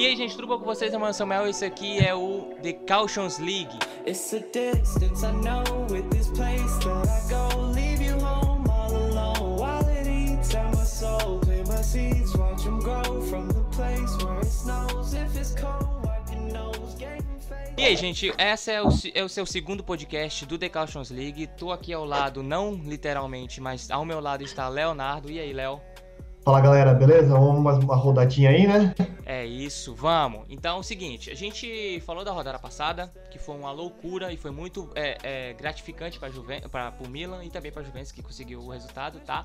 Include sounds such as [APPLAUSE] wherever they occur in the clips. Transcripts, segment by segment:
E aí, gente, tudo bom com vocês? Eu sou Samuel esse aqui é o The Cautions League. It's a distance I know with this place that I go Leave you home all alone while it eats at my soul Plant my seeds, watch them grow from the place where it snows If it's cold, wipe your nose, e aí, gente, esse é o, é o seu segundo podcast do The Cautions League. Tô aqui ao lado, não literalmente, mas ao meu lado está Leonardo. E aí, Léo? Fala galera, beleza? Vamos mais uma rodadinha aí, né? É isso, vamos. Então é o seguinte, a gente falou da rodada passada, que foi uma loucura e foi muito é, é, gratificante para o Milan e também para a Juventus que conseguiu o resultado, tá?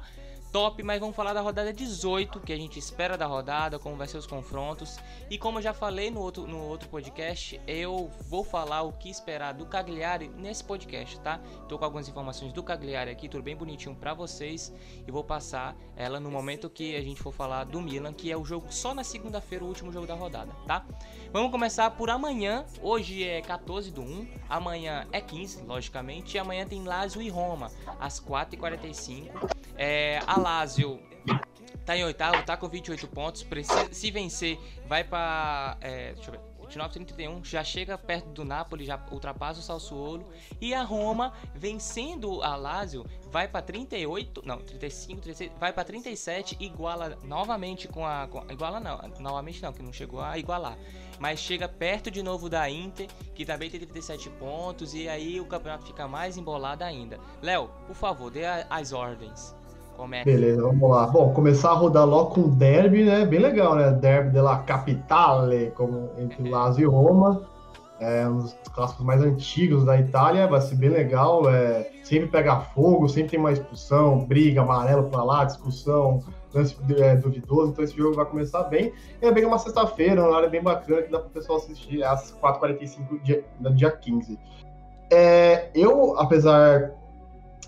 Top, mas vamos falar da rodada 18, que a gente espera da rodada, como vai ser os confrontos. E como eu já falei no outro, no outro podcast, eu vou falar o que esperar do Cagliari nesse podcast, tá? Tô com algumas informações do Cagliari aqui, tudo bem bonitinho para vocês, e vou passar ela no momento que a gente for falar do Milan, que é o jogo só na segunda-feira, o último jogo da rodada, tá? Vamos começar por amanhã, hoje é 14 do 1, amanhã é 15, logicamente, e amanhã tem Lazio e Roma, às 4h45. É, a Lazio tá em oitavo, tá com 28 pontos. Precisa, se vencer, vai para. É, deixa eu ver. 29, 31, já chega perto do Napoli, já ultrapassa o Salsuolo. E a Roma, vencendo a Lazio, vai para 38, não, 35, 36, vai para 37, iguala novamente com a. Com, iguala não, novamente não, que não chegou a igualar. Mas chega perto de novo da Inter, que também tem 37 pontos, e aí o campeonato fica mais embolado ainda. Léo, por favor, dê as ordens. Começa. Beleza, vamos lá. Bom, começar a rodar logo com derby, né? Bem legal, né? Derby della Capitale, como entre uhum. Lazio e Roma. É um dos clássicos mais antigos da Itália, vai ser bem legal. É, sempre pega fogo, sempre tem uma expulsão, briga, amarelo pra lá, discussão, lance é, duvidoso. Então esse jogo vai começar bem. E é bem uma sexta-feira, uma hora bem bacana que dá pro pessoal assistir às 4h45 dia, no dia 15. É, eu, apesar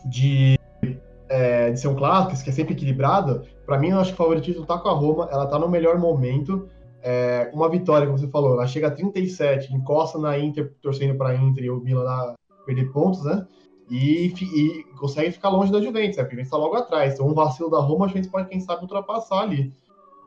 de é, de ser um clássico, que é sempre equilibrado, para mim eu acho que o favoritismo tá com a Roma, ela tá no melhor momento. É, uma vitória, como você falou, ela chega a 37, encosta na Inter, torcendo para Inter e o Milan lá perder pontos, né? E, e, consegue ficar longe da Juventus, né? Porque está logo atrás. Então, um vacilo da Roma, a gente pode, quem sabe, ultrapassar ali.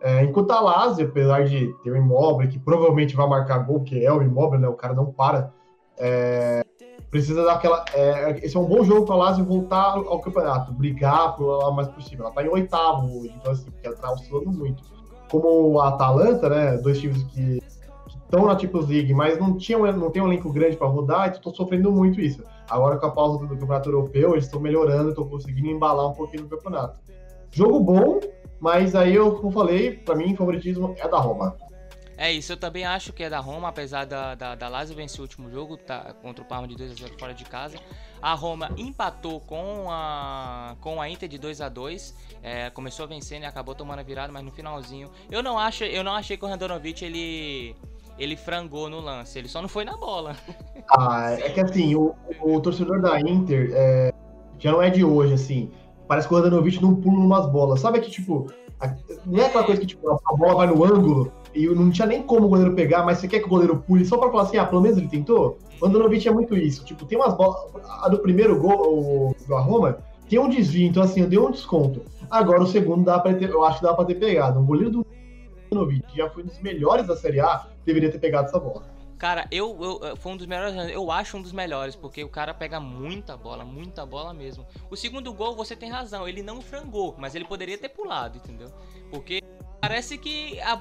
É, enquanto a Lazio, apesar de ter o Immobile, que provavelmente vai marcar gol, que é o Immobile, né? O cara não para. É, precisa daquela. É, esse é um bom jogo para a Lazio voltar ao campeonato, brigar por lá mais possível. Ela está em oitavo hoje, então assim, ela está oscilando muito. Como a Atalanta, né? Dois times que estão na Champions League, mas não, tinham, não tem um elenco grande para rodar, então estou sofrendo muito isso. Agora com a pausa do campeonato europeu, eles estão melhorando, estão conseguindo embalar um pouquinho no campeonato. Jogo bom, mas aí eu, como falei, para mim, o favoritismo é da Roma. É isso, eu também acho que é da Roma, apesar da, da, da Lazio vencer o último jogo tá, contra o Parma de 2 a 0 fora de casa. A Roma empatou com a, com a Inter de 2 a 2 é, começou vencendo e acabou tomando a virada, mas no finalzinho. Eu não, acho, eu não achei que o Randanovic ele, ele frangou no lance, ele só não foi na bola. [LAUGHS] Ah, é que assim, o, o torcedor da Inter é, já não é de hoje, assim. Parece que o Randanovic não pula umas bolas. Sabe que, tipo, não é aquela coisa que tipo, a bola vai no ângulo e não tinha nem como o goleiro pegar, mas você quer que o goleiro pule só pra falar assim, ah, pelo menos ele tentou? O Andanovic é muito isso. Tipo, tem umas bolas. A do primeiro gol do Roma tem um desvio, então assim, eu dei um desconto. Agora o segundo dá pra ter, eu acho que dá pra ter pegado. O goleiro do Andanovic já foi um dos melhores da Série A, deveria ter pegado essa bola. Cara, eu, eu foi um dos melhores, eu acho um dos melhores, porque o cara pega muita bola, muita bola mesmo. O segundo gol, você tem razão, ele não frangou, mas ele poderia ter pulado, entendeu? Porque Parece que a,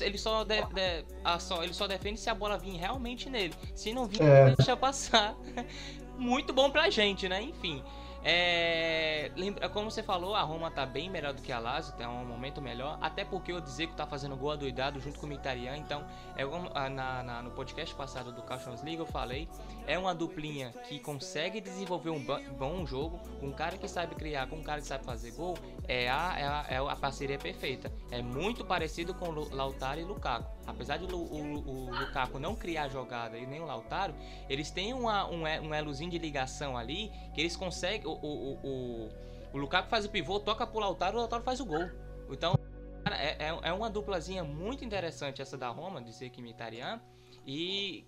ele, só de, de, a, só, ele só defende se a bola vir realmente nele. Se não vir, é. deixa passar. [LAUGHS] Muito bom pra gente, né? Enfim. É, lembra, como você falou, a Roma tá bem melhor do que a Lazio, tem um momento melhor. Até porque o Dzeko tá fazendo gol adoidado junto com o Mkhitaryan. Então, é uma, na, na, no podcast passado do Cautions League eu falei, é uma duplinha que consegue desenvolver um bom jogo, um cara que sabe criar, com um cara que sabe fazer gol, é a, é a, é a parceria perfeita. É muito parecido com Lautaro e Lukaku. Apesar de o, o, o Lukaku não criar jogada e nem o Lautaro, eles têm uma, um, um elozinho de ligação ali que eles conseguem o, o, o, o Lukaku faz o pivô, toca pro Lautaro, o Lautaro faz o gol. Então, é, é, é uma duplazinha muito interessante essa da Roma, de ser Kimitarian. E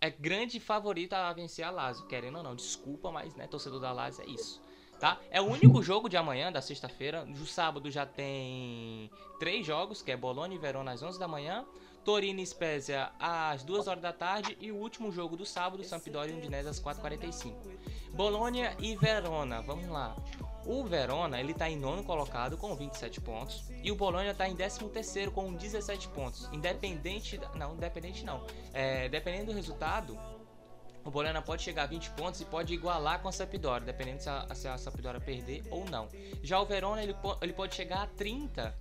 é grande favorita a vencer a Lazio, querendo ou não. Desculpa, mas, né, torcedor da Lazio é isso. Tá? É o único [LAUGHS] jogo de amanhã, da sexta-feira. No sábado já tem três jogos, que é Bologna e Verona às 11 da manhã. Torino e Spezia às 2 horas da tarde e o último jogo do sábado, Sampdoria e Udinese às 4h45. Bolonha e Verona, vamos lá. O Verona, ele tá em nono colocado com 27 pontos e o Bolonha está em 13 terceiro com 17 pontos. Independente, não, independente não. É, dependendo do resultado, o Bolonha pode chegar a 20 pontos e pode igualar com a Sampdoria, dependendo se a, se a perder ou não. Já o Verona, ele, ele pode chegar a 30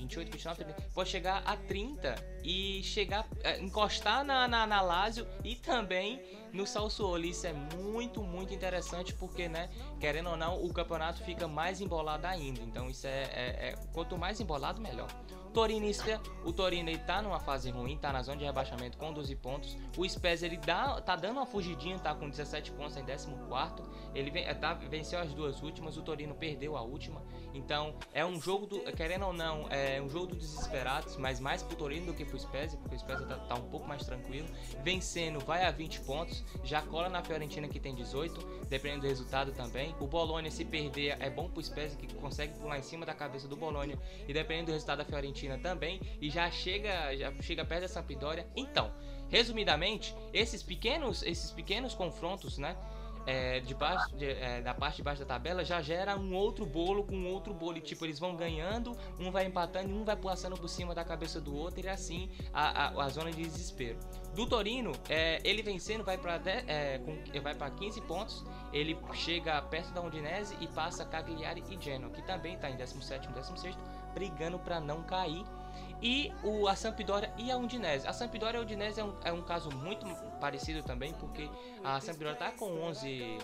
28, 29, 30, pode chegar a 30 e chegar, é, encostar na, na, na Lazio e também no Salsuolo. Isso é muito, muito interessante porque, né, querendo ou não, o campeonato fica mais embolado ainda. Então, isso é, é, é quanto mais embolado, melhor. Torinista, o Torino ele tá numa fase ruim, tá na zona de rebaixamento com 12 pontos. O Spezia ele dá, tá dando uma fugidinha, tá com 17 pontos em 14. Ele vem, tá, venceu as duas últimas, o Torino perdeu a última. Então é um jogo do, querendo ou não, é um jogo dos desesperados, mas mais pro Torino do que pro Spezia, porque o Spezia tá, tá, um pouco mais tranquilo. Vencendo vai a 20 pontos, já cola na Fiorentina que tem 18, dependendo do resultado também. O Bologna se perder é bom pro Spezia que consegue pular em cima da cabeça do Bologna e dependendo do resultado da Fiorentina também e já chega já chega perto da Sampdoria. Então, resumidamente, esses pequenos esses pequenos confrontos, né? é, de baixo, de, é, da parte de baixo da tabela já gera um outro bolo com outro bolo. E, tipo, eles vão ganhando, um vai empatando e um vai passando por cima da cabeça do outro. E assim a, a, a zona de desespero. Do Torino, é, ele vencendo vai para é, vai para 15 pontos. Ele chega perto da Udinese e passa Cagliari e Genoa, que também está em 17 e 16, brigando para não cair e o, a Sampdoria e a Udinese. A Sampdoria e a Udinese é um, é um caso muito parecido também, porque a Sampdoria está com 11,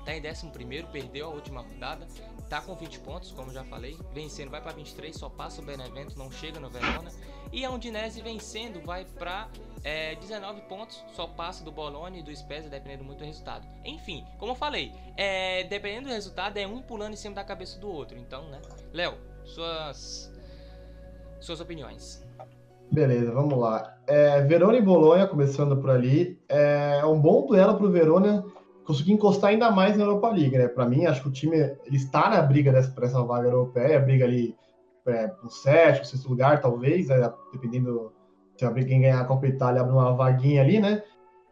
está em 11, perdeu a última rodada, está com 20 pontos, como já falei, vencendo vai para 23, só passa o Benevento, não chega no Verona. E a Udinese vencendo vai para é, 19 pontos, só passa do Bologna e do Spezia, dependendo muito do resultado. Enfim, como eu falei, é, dependendo do resultado, é um pulando em cima da cabeça do outro. Então, né? Léo, suas suas opiniões. Beleza, vamos lá. É, Verona e Bolonha, começando por ali. É um bom duelo para o Verona conseguir encostar ainda mais na Europa League, né? Para mim, acho que o time ele está na briga dessa, para essa vaga europeia, briga ali é, no sétimo, sexto lugar, talvez, é, dependendo se a briga quem ganhar a Copa Itália abre uma vaguinha ali, né?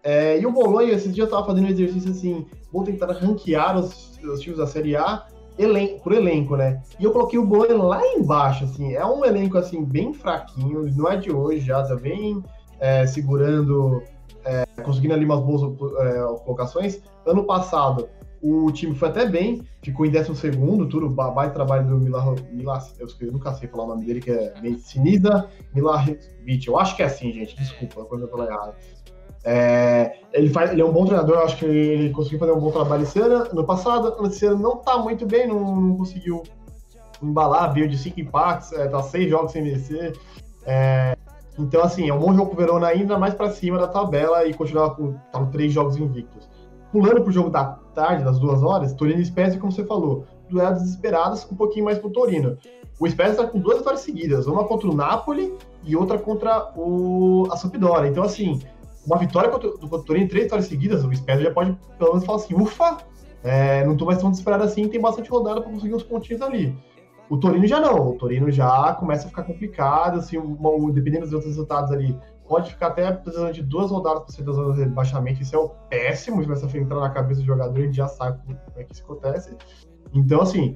É, e o Bolonha, esses dias estava fazendo um exercício assim, vou tentar ranquear os, os times da Série A elenco, por elenco, né? E eu coloquei o Bolonha lá embaixo, assim. É um elenco, assim, bem fraquinho, não é de hoje já, tá bem é, segurando, é, conseguindo ali umas boas é, colocações. Ano passado, o time foi até bem, ficou em 12 segundo, tudo, baita trabalho do Milar, Milar eu, eu nunca sei falar o nome dele, que é Sinisa Milarovic. Eu acho que é assim, gente, desculpa, quando eu falei errado. É, ele, faz, ele é um bom treinador, acho que ele conseguiu fazer um bom trabalho esse ano. No passado, esse ano não tá muito bem, não, não conseguiu embalar, veio de cinco empates, é, tá seis jogos sem vencer. É, então, assim, é um bom jogo pro Verona ainda mais para cima da tabela e continuar com, tá três jogos invictos. Pulando pro jogo da tarde, das duas horas, Torino e Spezia, como você falou, duelos desesperados, um pouquinho mais pro Torino. O Spezia tá com duas vitórias seguidas, uma contra o Napoli e outra contra o, a Sampdoria. Então, assim, uma vitória contra, contra o Torino, três vitórias seguidas, o Spezia já pode pelo menos falar assim, ufa, é, não tô mais tão desesperado assim, tem bastante rodada para conseguir uns pontinhos ali. O Torino já não, o Torino já começa a ficar complicado, assim, uma, dependendo dos outros resultados ali, pode ficar até precisando de duas rodadas para ser da zona de isso é o péssimo, começa a entrar na cabeça do jogador, gente já sabe como é que isso acontece. Então, assim,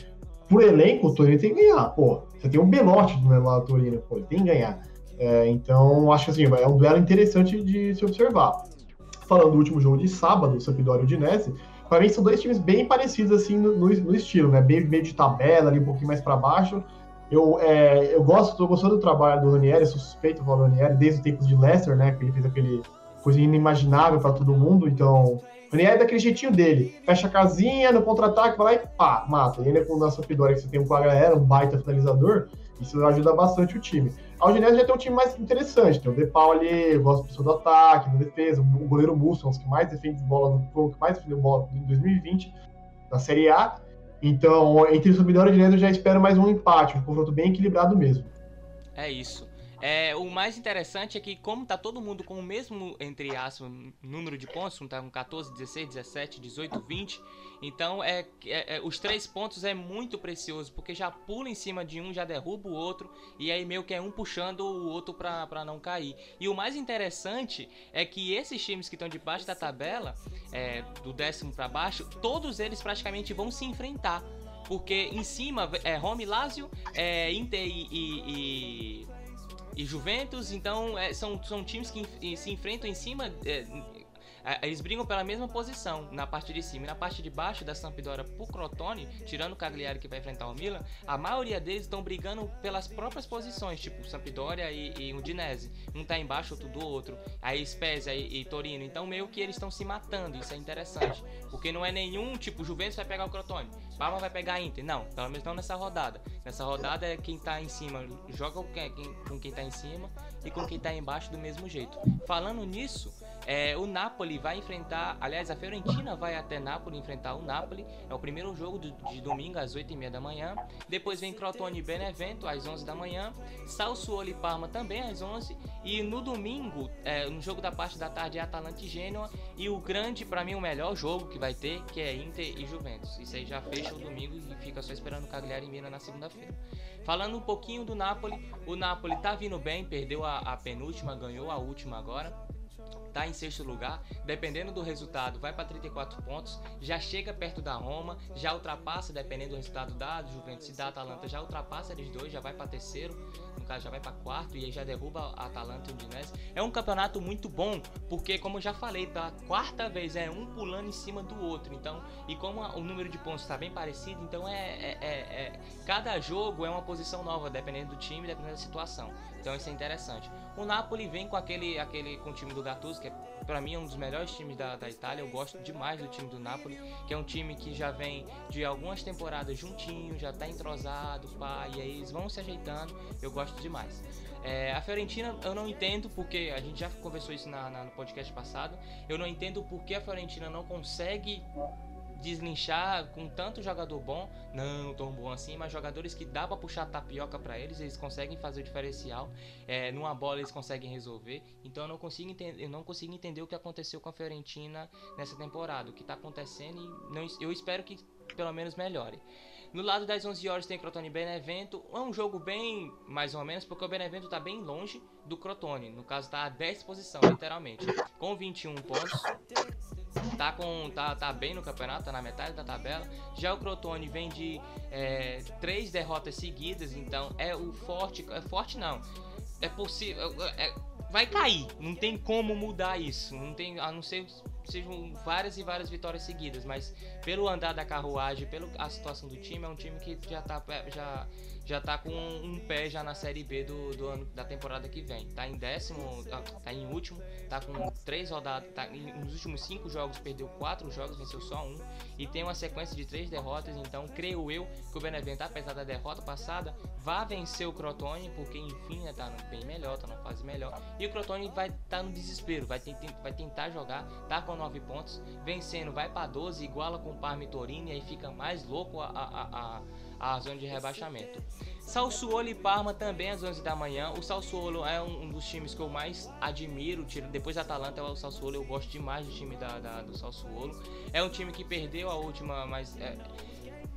por elenco, o Torino tem que ganhar, pô, você tem um Belote do lado do Torino, pô, ele tem que ganhar. É, então, acho que assim, é um duelo interessante de se observar. Falando do último jogo de sábado, Sampdoria e Udinese, para mim são dois times bem parecidos assim no, no estilo, né? Bem meio de tabela, ali um pouquinho mais para baixo. Eu, é, eu gosto, estou gostando do trabalho do Ranieri, sou suspeito do Ranieri, desde os tempos de Leicester, né? Que ele fez aquele coisa inimaginável para todo mundo. Então, o Ranieri é daquele jeitinho dele. Fecha a casinha no contra-ataque, vai lá e pá, mata. E ainda com o nosso Sampdoria, que você tem um Quagliarella, um baita finalizador, isso ajuda bastante o time. A Udinese já tem um time mais interessante. Tem o De Pauli, eu gosto do do ataque, da defesa. O goleiro Musso é um dos que mais defende bola, foi que mais defendeu bola em 2020 na Série A. Então, entre o Subidor e o Udinese, eu já espero mais um empate, um confronto bem equilibrado mesmo. É isso. É, o mais interessante é que, como tá todo mundo com o mesmo, entre aspas, número de pontos, um tá com 14, 16, 17, 18, 20, então é, é, é, os três pontos é muito precioso, porque já pula em cima de um, já derruba o outro, e aí meio que é um puxando o outro pra, pra não cair. E o mais interessante é que esses times que estão debaixo da tabela, é, do décimo para baixo, todos eles praticamente vão se enfrentar. Porque em cima é Rome Lazio, é, Inter e, e, e, e Juventus, então é, são, são times que se enfrentam em cima é, eles brigam pela mesma posição na parte de cima. E na parte de baixo da Sampdoria pro Crotone, tirando o Cagliari que vai enfrentar o Milan, a maioria deles estão brigando pelas próprias posições, tipo Sampdoria e, e Udinese. Um tá embaixo, outro do outro. Aí Spezia e, e Torino. Então meio que eles estão se matando, isso é interessante. Porque não é nenhum, tipo, Juventus vai pegar o Crotone, Parma vai pegar a Inter. Não, pelo menos não nessa rodada. Nessa rodada é quem tá em cima joga com quem, tá em cima e com quem tá embaixo do mesmo jeito. Falando nisso, é, o Napoli vai enfrentar, aliás, a Fiorentina vai até Napoli enfrentar o Napoli. É o primeiro jogo do, de domingo às 8h30 da manhã. Depois vem Crotone e Benevento às 11 da manhã. Salsuolo e Parma também às 11 E no domingo, é, no jogo da parte da tarde, é Atalanta e Genoa. E o grande, para mim, o melhor jogo que vai ter, que é Inter e Juventus. Isso aí já fecha o domingo e fica só esperando o Cagliari e Milan na segunda-feira. Falando um pouquinho do Napoli, o Napoli tá vindo bem, perdeu a, a penúltima, ganhou a última agora está em sexto lugar, dependendo do resultado, vai para 34 pontos, já chega perto da Roma, já ultrapassa, dependendo do resultado da Juventus e da Atalanta, já ultrapassa eles dois, já vai para terceiro, no caso já vai para quarto e aí já derruba a Atalanta e o Udinese. É um campeonato muito bom, porque como eu já falei, da quarta vez é um pulando em cima do outro, então, e como o número de pontos está bem parecido, então é, é, é, é, cada jogo é uma posição nova, dependendo do time, dependendo da situação. Então isso é interessante. O Napoli vem com aquele, aquele com o time do Gattuso, que é para mim é um dos melhores times da, da Itália. Eu gosto demais do time do Napoli, que é um time que já vem de algumas temporadas juntinho, já tá entrosado, pá, e aí eles vão se ajeitando. Eu gosto demais. É, a Fiorentina eu não entendo porque a gente já conversou isso na, na, no podcast passado. Eu não entendo porque a Fiorentina não consegue deslinchar com tanto jogador bom, não tão bom assim, mas jogadores que dá para puxar tapioca para eles, eles conseguem fazer o diferencial. É, numa bola eles conseguem resolver. Então eu não consigo entender, eu não consigo entender o que aconteceu com a Fiorentina nessa temporada, o que tá acontecendo e não, eu espero que pelo menos melhore. No lado das 11 horas tem Crotone e Benevento. É um jogo bem, mais ou menos, porque o Benevento está bem longe do Crotone. No caso, está a 10 posição, literalmente. Com 21 pontos tá, com, tá, tá bem no campeonato, tá na metade da tabela. Já o Crotone vem de é, três derrotas seguidas, então é o forte. É forte não. É possível. É, vai cair. Não tem como mudar isso. Não tem. A não ser sejam várias e várias vitórias seguidas, mas pelo andar da carruagem, pela situação do time, é um time que já tá já já tá com um pé já na Série B do, do ano da temporada que vem. Tá em décimo, tá, tá em último, tá com três rodadas, tá, nos últimos cinco jogos perdeu quatro jogos, venceu só um e tem uma sequência de três derrotas. Então creio eu que o Benevento, apesar da derrota passada, vai vencer o Crotone porque enfim né, tá bem melhor, tá numa fase melhor e o Crotone vai tá no desespero, vai, vai tentar jogar, tá com nove pontos, vencendo vai para 12, iguala com o Parma e Torino e aí fica mais louco a, a, a a zona de rebaixamento. Salsuolo e Parma também às 11 da manhã. O Salsuolo é um, dos times que eu mais admiro. Depois da Atalanta o Salsuolo. Eu gosto demais do time da, da, do Salsuolo. É um time que perdeu a última, mas é,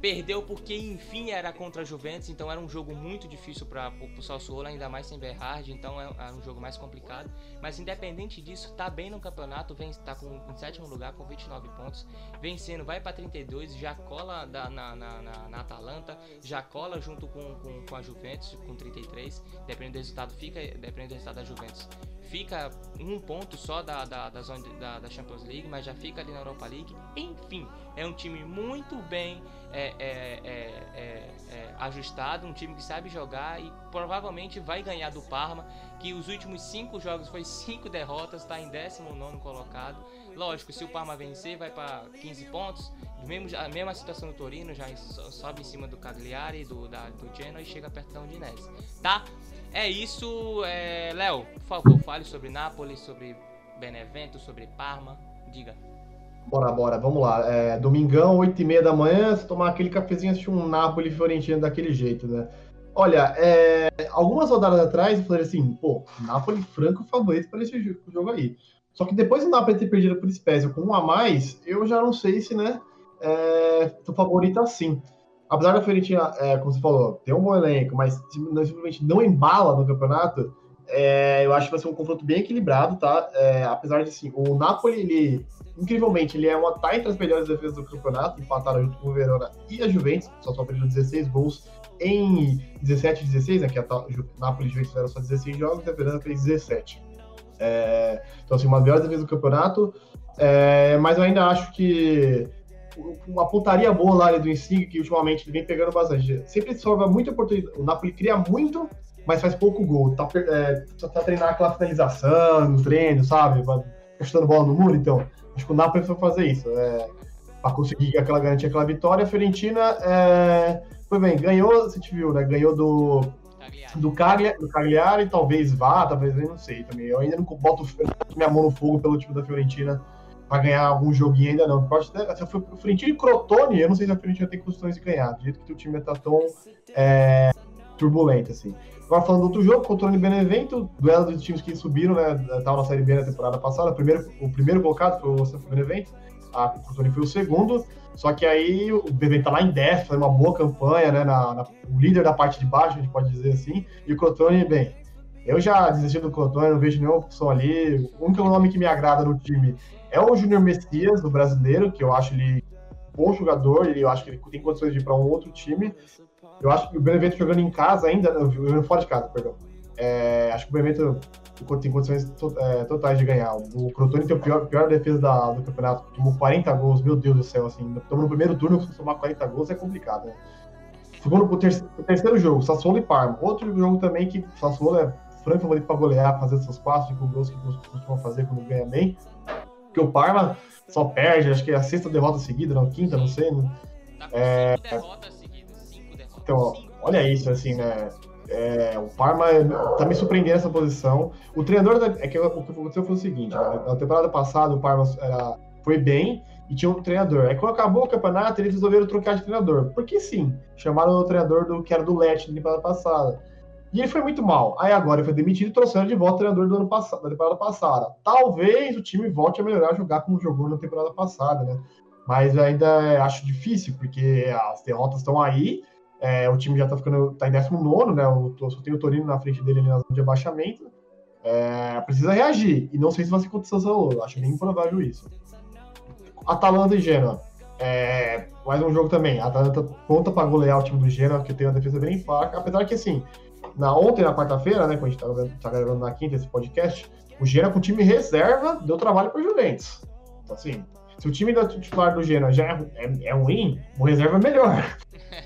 Perdeu porque, enfim, era contra a Juventus, então era um jogo muito difícil para o Sassuolo, ainda mais sem Berrard, então é, era um jogo mais complicado. Mas independente disso, tá bem no campeonato, vem, tá com, em sétimo lugar com 29 pontos, vencendo, vai para 32, já cola da, na, na, na, na, Atalanta, já cola junto com, com, com, a Juventus com 33, dependendo do resultado, fica, dependendo do resultado da Juventus, fica um ponto só da, da, da zona da, da Champions League, mas já fica ali na Europa League. Enfim, é um time muito bem é, é, é, é, é ajustado, um time que sabe jogar e provavelmente vai ganhar do Parma, que os últimos cinco jogos foi cinco derrotas, está em 19 colocado. Lógico, se o Parma vencer, vai para 15 pontos. Mesmo, a mesma situação do Torino, já sobe em cima do Cagliari, do, da, do Genoa e chega perto da Udinese. Tá? É isso, é... Léo, por favor, fale sobre Nápoles, sobre Benevento, sobre Parma. Diga. Bora, bora, vamos lá. É, domingão, 8 e meia da manhã, se tomar aquele cafezinho, assistir um Napoli Fiorentino daquele jeito, né? Olha, é, algumas rodadas atrás eu falei assim, pô, Napoli franco favorito para esse jogo aí. Só que depois do Napoli ter perdido por Spezia com um a mais, eu já não sei se, né, é, tô favorito assim. Apesar da Fiorentina, é, como você falou, ter um bom elenco, mas simplesmente não embala no campeonato, é, eu acho que vai ser um confronto bem equilibrado, tá? É, apesar de, assim, o Napoli, ele, incrivelmente, ele é uma tá entre as melhores defesas do campeonato, empataram junto com o Verona e a Juventus, só só perderam 16 gols em 17 e 16, né, que a Napoli e a Juventus fizeram só 16 jogos, a Verona fez 17. É, então, assim, uma das melhores defesas do campeonato, é, mas eu ainda acho que uma pontaria boa lá do Insigne, que ultimamente ele vem pegando bastante. Sempre sobra muita oportunidade. O Napoli cria muito, mas faz pouco gol. Tá, é, tá treinando aquela finalização no treino, sabe? Chutando bola no muro, então. Acho que o Napoli foi fazer isso. É, para conseguir aquela garantia, aquela vitória. A Fiorentina é, foi bem, ganhou, você te viu, né? Ganhou do. Do, Cagliari, do Cagliari, talvez vá, talvez eu não sei também. Eu ainda não boto minha mão no fogo pelo time da Fiorentina para ganhar algum joguinho ainda não. Pode ter, se o Fiorentina e Crotone, eu não sei se a Fiorentina tem condições de ganhar, do jeito que o time tá tão é, turbulento assim. Agora falando do outro jogo, Crotone e Benevento, duelo dos times que subiram, né, estavam na Série B na temporada passada, o primeiro, o primeiro colocado foi o Benevento, a Crotone foi o segundo, só que aí o Benevento tá lá em déficit, foi uma boa campanha, né, na, na, o líder da parte de baixo, a gente pode dizer assim, e o Crotone, bem, eu já desisti do Crotone, não vejo nenhuma opção ali. O único nome que me agrada no time é o Júnior Messias, do brasileiro, que eu acho ele bom jogador, eu acho que ele tem condições de ir para um outro time. Eu acho que o Benevento jogando em casa ainda, jogando fora de casa, perdão. É, acho que o Benevento tem condições to, é, totais de ganhar. O Crotone tem a pior, pior defesa da, do campeonato, tomou 40 gols, meu Deus do céu, assim, estamos no primeiro turno, se tomar 40 gols é complicado, né? Segundo, o terceiro, o terceiro jogo, Sassuolo e Parma. Outro jogo também que Sassuolo é franco favorito para golear, fazer seus passos com gols que costuma fazer quando ganha bem. Porque o Parma só perde, acho que é a sexta derrota seguida, não, quinta, não sei. Né? Tá com é... derrotas. Então, olha isso, assim, né? É, o Parma tá me surpreendendo essa posição. O treinador, da, é que o que aconteceu foi o seguinte: né? na temporada passada o Parma era, foi bem e tinha um treinador. Aí quando acabou o campeonato, eles resolveram trocar de treinador. Porque sim, chamaram o treinador do que era do Leti na temporada passada. E ele foi muito mal. Aí agora ele foi demitido e trouxeram de volta o treinador do ano passado, da temporada passada. Talvez o time volte a melhorar jogar como jogou na temporada passada, né? Mas ainda acho difícil, porque as derrotas estão aí. É, o time já tá ficando. tá em 19, né? O, só tem o Torino na frente dele ali na zona de abaixamento. É, precisa reagir. E não sei se vai ser contra o Sassuolo. Acho bem improvável isso. Atalanta e Genoa. É, mais um jogo também. A Atalanta conta para golear o time do Genoa, que tem uma defesa bem fraca. Apesar que, assim, na ontem, na quarta-feira, né, quando a gente tá, tá, gravando na quinta esse podcast, o Genoa com o time reserva deu trabalho para Juventus. Então, assim, se o time da titular do Genoa já é, é, é ruim, o reserva é melhor. [LAUGHS]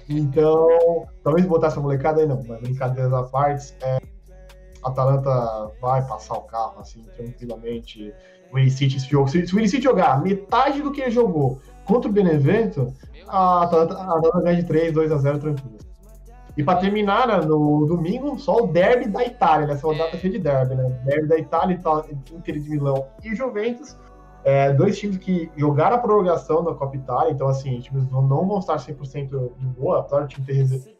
Então, talvez botar essa molecada aí, não, mas brincadeiras à parte, é, a Atalanta vai passar o carro, assim, tranquilamente. O Illicite, esse jogo, se, se o Illicite jogar metade do que ele jogou contra o Benevento, a Atalanta, a Atalanta ganha de 3, 2 a 0 tranquilo. E para terminar, né, no domingo, só o derby da Itália, nessa rodada é. cheia de derby, né? Derby da Itália, Inter de Milão e Juventus. É, dois times que jogaram a prorrogação na Copa Itália, então, assim, times não vão estar 100% de boa, apesar do time ter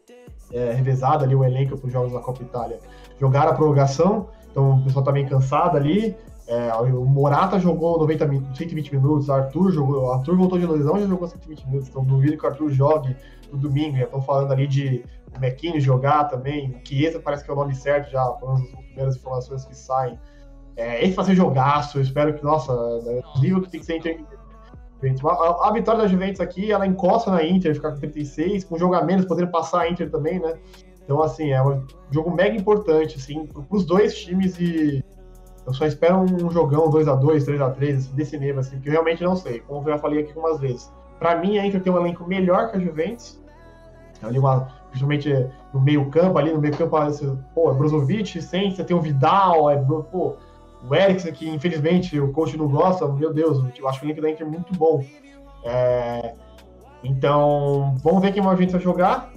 é, revezado ali o elenco para os jogos da Copa Itália. Jogaram a prorrogação, então o pessoal tá meio cansado ali. É, o Morata jogou 90 120 minutos, o Arthur jogou, o Arthur voltou de lesão já jogou 120 minutos, então duvido que o Arthur jogue no domingo. Estão falando ali de o Mequinho jogar também. O Chiesa parece que é o nome certo já, pelas primeiras informações que saem. É, esse vai ser jogaço, espero que, nossa, é que tem que ser Inter. A, a, vitória da Juventus aqui, ela encosta na Inter, ficar com 36, com jogo a menos, podendo passar a Inter também, né? Então, assim, é um jogo mega importante, assim, para os dois times e eu só espero um jogão 2x2, 3x3, assim, desse nível, assim, que eu realmente não sei, como eu já falei aqui algumas vezes. Para mim, a Inter tem um elenco melhor que a Juventus, ali uma, principalmente no meio campo, ali no meio campo, pô, é Brozovic, sem, você tem o Vidal, é, pô, o Eriksen, que infelizmente o coach não gosta, meu Deus, eu acho que o link da Inter é muito bom. É, então, vamos ver quem mais a gente vai jogar.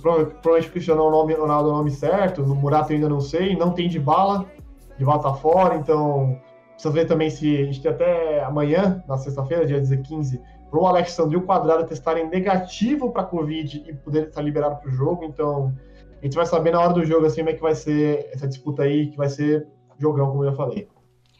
Provavelmente o Cristiano Ronaldo é o nome certo, no Murata ainda não sei, não tem de bala, de bala tá fora, então precisa ver também se a gente tem até amanhã, na sexta-feira, dia 15, para o Alexandre e o Quadrado testarem negativo para Covid e poder estar liberado para o jogo. Então, a gente vai saber na hora do jogo assim como é que vai ser essa disputa aí, que vai ser jogão, como eu já falei.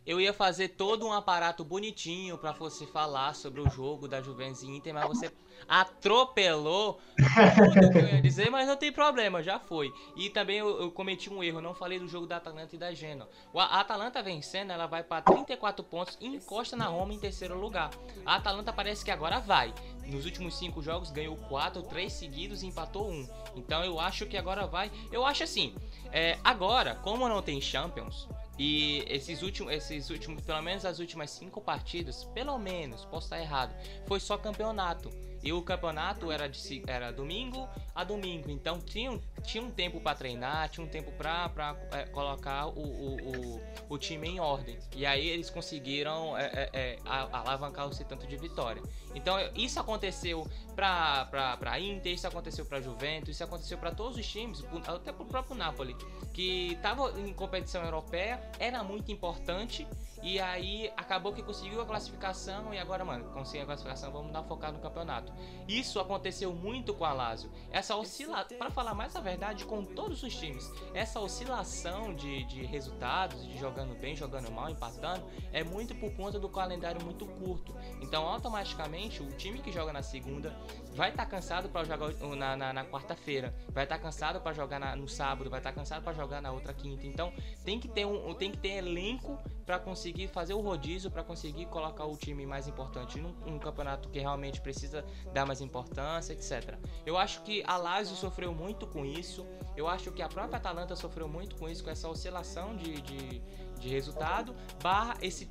Eu ia fazer todo um aparato bonitinho para você falar sobre o jogo da Juventus e Inter, mas você [LAUGHS] atropelou tudo que eu ia dizer, mas não tem problema, já foi. E também eu, eu cometi um erro, não falei do jogo da Atalanta e da Genoa. A Atalanta vencendo, ela vai para 34 pontos e encosta na Roma em terceiro lugar. A Atalanta parece que agora vai. Nos últimos cinco jogos ganhou quatro, três seguidos e empatou um. Então eu acho que agora vai. Eu acho assim. É, agora, como não tem Champions, e esses últimos, esses últimos, pelo menos as últimas cinco partidas, pelo menos, posso estar errado, foi só campeonato. E o campeonato era, de, era domingo a domingo. Então tinha, tinha um tempo para treinar, tinha um tempo para é, colocar o, o, o, o, time em ordem. E aí eles conseguiram é, é, é alavancar esse tanto de vitória. Então isso aconteceu para a Inter, isso aconteceu para Juventus, isso aconteceu para todos os times, até para o próprio Napoli, que estava em competição europeia, era muito importante e aí acabou que conseguiu a classificação e agora, mano, conseguiu a classificação, vamos dar focado no campeonato. Isso aconteceu muito com a Lazio. Essa oscilação, para falar mais a verdade, com todos os times, essa oscilação de, de resultados, de jogando bem, jogando mal, empatando, é muito por conta do calendário muito curto. Então, automaticamente, o time que joga na segunda vai estar tá cansado para jogar na, na, na quarta-feira, vai estar tá cansado para jogar na, no sábado, vai estar tá cansado para jogar na outra quinta. Então, tem que ter um, tem que ter elenco para conseguir fazer o rodízio, para conseguir colocar o time mais importante num, num, campeonato que realmente precisa dar mais importância, etc. Eu acho que a Lazio sofreu muito com isso. Eu acho que a própria Atalanta sofreu muito com isso, com essa oscilação de, de, de resultado, barra esse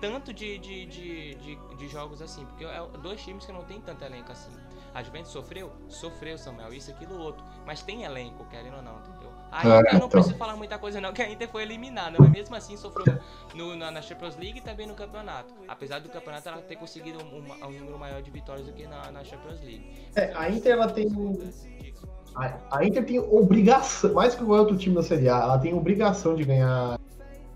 tanto de, de, de, de, de jogos assim. Porque é dois times que não tem tanto elenco assim. A Juventus sofreu? Sofreu, Samuel, isso, aquilo, outro. Mas tem elenco, querendo ou não, entendeu? A Inter é, não então. preciso falar muita coisa não, que a Inter foi eliminada, mas mesmo assim sofreu no, na, na, Champions League e também no campeonato. Apesar do campeonato ela ter conseguido um, um, número maior de vitórias do que na, na Champions League. É, a Inter ela tem a, a Inter tem obrigação, mais que o outro time da Série A, ela tem obrigação de ganhar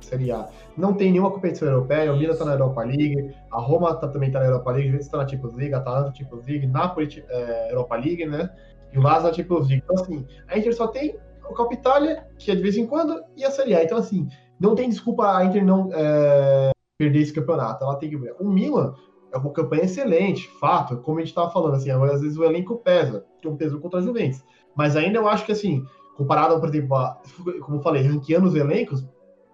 Série A. Não tem nenhuma competição europeia, o Milan tá na Europa League, a Roma tá, também tá na Europa League, a Juventus tá na Champions League, a Atalanta Champions League, Napoli é, Europa League, né? E o Lazio na Champions League. Então, assim, a Inter só tem o Copa Itália, que é de vez em quando, e a Série A. Então, assim, não tem desculpa a Inter não é, perder esse campeonato. Ela tem que ver. O Milan é uma campanha excelente, fato, como a gente estava falando, assim, agora às vezes o elenco pesa, é um peso contra a Juventus. Mas ainda eu acho que, assim, comparado, por exemplo, a, como eu falei, ranqueando os elencos,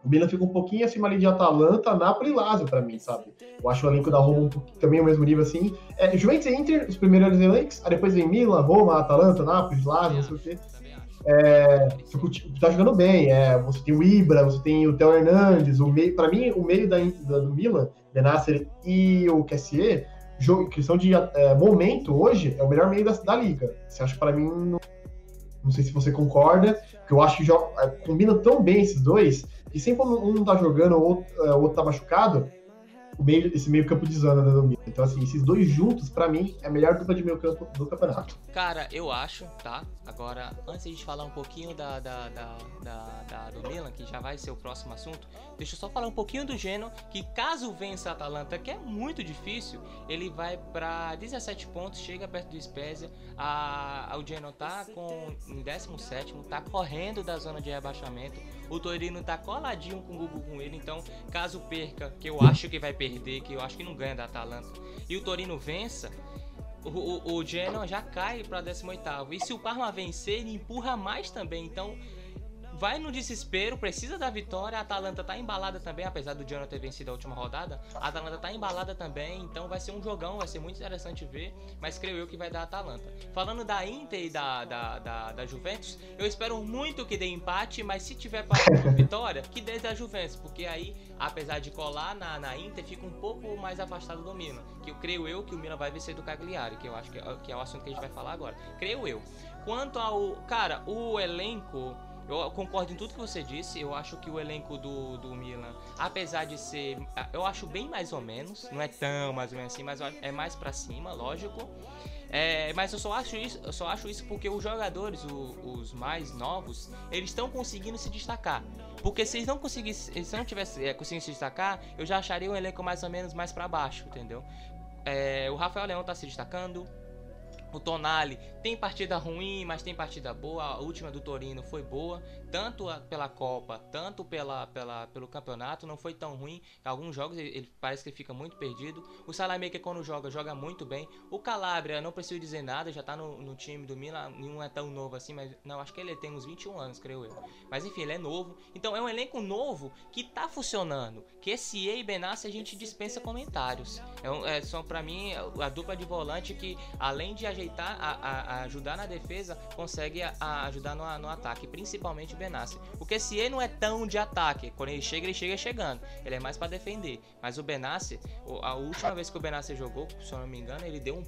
o Milan fica um pouquinho acima ali de Atalanta, Napoli e Lazio para mim, sabe? Eu acho o elenco da Roma um também o mesmo nível assim. É, Juventus e Inter, os primeiros elencos, aí depois vem Milan, Roma, Atalanta, Napoli, Lazio, não sei o quê. É, tá jogando bem. É, você tem o Ibra, você tem o Theo Hernandes, o meio, para mim, o meio da, da, do Milan, Benasser e o QSE, jogo, questão de é, momento hoje, é o melhor meio da, da liga. Você acha para mim, não, não, sei se você concorda, que eu acho que joga, é, combina tão bem esses dois e sempre quando um tá jogando ou é, o outro tá machucado, meio, esse meio campo desanda né, do Então, assim, esses dois juntos, para mim, é a melhor dupla de meio campo do campeonato. Cara, eu acho, tá? Agora, antes de falar um pouquinho da, da, da, da, da do Milan, que já vai ser o próximo assunto, deixa eu só falar um pouquinho do Geno, que caso vença a Atalanta, que é muito difícil, ele vai para 17 pontos, chega perto do Spezia. A, a, o Geno tá com, em 17, tá correndo da zona de rebaixamento o Torino tá coladinho com o Google com ele, então caso perca, que eu acho que vai perder, que eu acho que não ganha da Atalanta, e o Torino vença, o, o, o Genoa já cai para 18 E se o Parma vencer, ele empurra mais também. Então vai no desespero, precisa da vitória. A Atalanta tá embalada também, apesar do Genoa ter vencido a última rodada. A Atalanta tá embalada também, então vai ser um jogão, vai ser muito interessante ver. Mas creio eu que vai dar a Atalanta. Falando da Inter e da, da, da, da Juventus, eu espero muito que dê empate, mas se tiver para [LAUGHS] vitória, que dê da Juventus, porque aí, apesar de colar na, na Inter, fica um pouco mais afastado do Milan. Que eu creio eu que o Milan vai vencer do Cagliari, que eu acho que, é, que é o assunto que a gente vai falar agora. Creio eu. Quanto ao. Cara, o elenco eu concordo em tudo que você disse. Eu acho que o elenco do, do Milan, apesar de ser. Eu acho bem mais ou menos. Não é tão mais ou menos assim, mas é mais para cima, lógico. É, mas eu só acho isso, eu só acho isso porque os jogadores, o, os mais novos, eles estão conseguindo se destacar. Porque se eles não conseguissem, se não tivessem é, conseguindo se destacar, eu já acharia o elenco mais ou menos mais para baixo, entendeu? É, o Rafael Leão tá se destacando, O Tonali tem partida ruim, mas tem partida boa. A última do Torino foi boa, tanto pela Copa, tanto pela, pela, pelo campeonato. Não foi tão ruim. Alguns jogos ele, ele parece que fica muito perdido. O Salamaker, quando joga, joga muito bem. O Calabria, não preciso dizer nada, já tá no, no time do Milan. Não é tão novo assim, mas não, acho que ele tem uns 21 anos, creio eu. Mas enfim, ele é novo. Então é um elenco novo que tá funcionando. Que esse e Benassi a gente dispensa comentários. É, um, é são para mim a dupla de volante que, além de ajeitar, a, a, a ajudar na defesa, consegue a, ajudar no, no, ataque, principalmente o Benassi. O Kessier não é tão de ataque, quando ele chega, ele chega chegando, ele é mais para defender. Mas o Benassi, a última vez que o Benassi jogou, se eu não me engano, ele deu um,